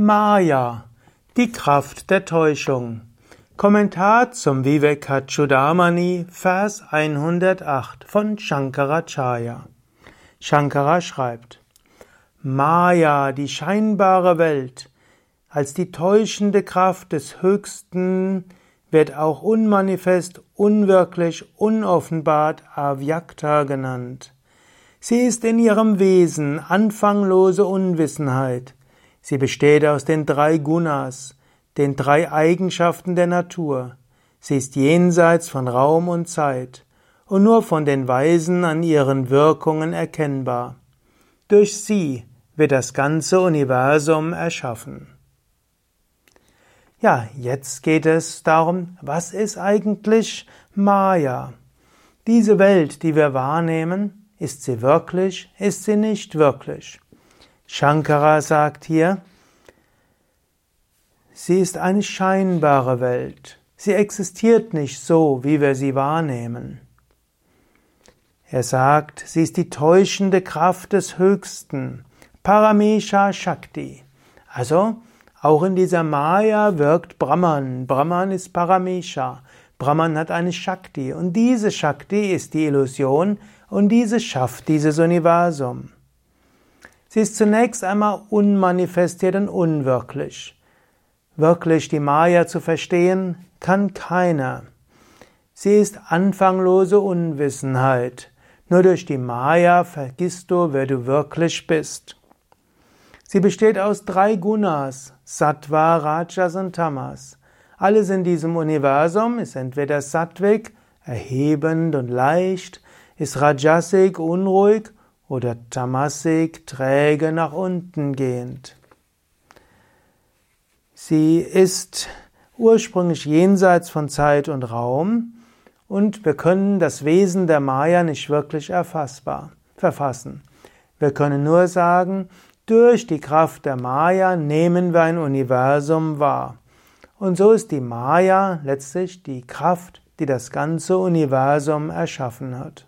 Maya, die Kraft der Täuschung. Kommentar zum Vivekachudamani, Vers 108 von Shankaracharya. Shankara schreibt, Maya, die scheinbare Welt, als die täuschende Kraft des Höchsten wird auch unmanifest, unwirklich, unoffenbart Avyakta genannt. Sie ist in ihrem Wesen anfanglose Unwissenheit. Sie besteht aus den drei Gunas, den drei Eigenschaften der Natur. Sie ist jenseits von Raum und Zeit und nur von den Weisen an ihren Wirkungen erkennbar. Durch sie wird das ganze Universum erschaffen. Ja, jetzt geht es darum, was ist eigentlich Maya? Diese Welt, die wir wahrnehmen, ist sie wirklich, ist sie nicht wirklich? Shankara sagt hier, sie ist eine scheinbare Welt. Sie existiert nicht so, wie wir sie wahrnehmen. Er sagt, sie ist die täuschende Kraft des Höchsten, Paramesha Shakti. Also, auch in dieser Maya wirkt Brahman. Brahman ist Paramesha. Brahman hat eine Shakti und diese Shakti ist die Illusion und diese schafft dieses Universum. Sie ist zunächst einmal unmanifestiert und unwirklich. Wirklich die Maya zu verstehen, kann keiner. Sie ist anfanglose Unwissenheit. Nur durch die Maya vergisst du, wer du wirklich bist. Sie besteht aus drei Gunas, Sattva, Rajas und Tamas. Alles in diesem Universum ist entweder Sattvik, erhebend und leicht, ist Rajasik, unruhig oder Tamasik träge nach unten gehend. Sie ist ursprünglich jenseits von Zeit und Raum und wir können das Wesen der Maya nicht wirklich erfassbar, verfassen. Wir können nur sagen, durch die Kraft der Maya nehmen wir ein Universum wahr. Und so ist die Maya letztlich die Kraft, die das ganze Universum erschaffen hat.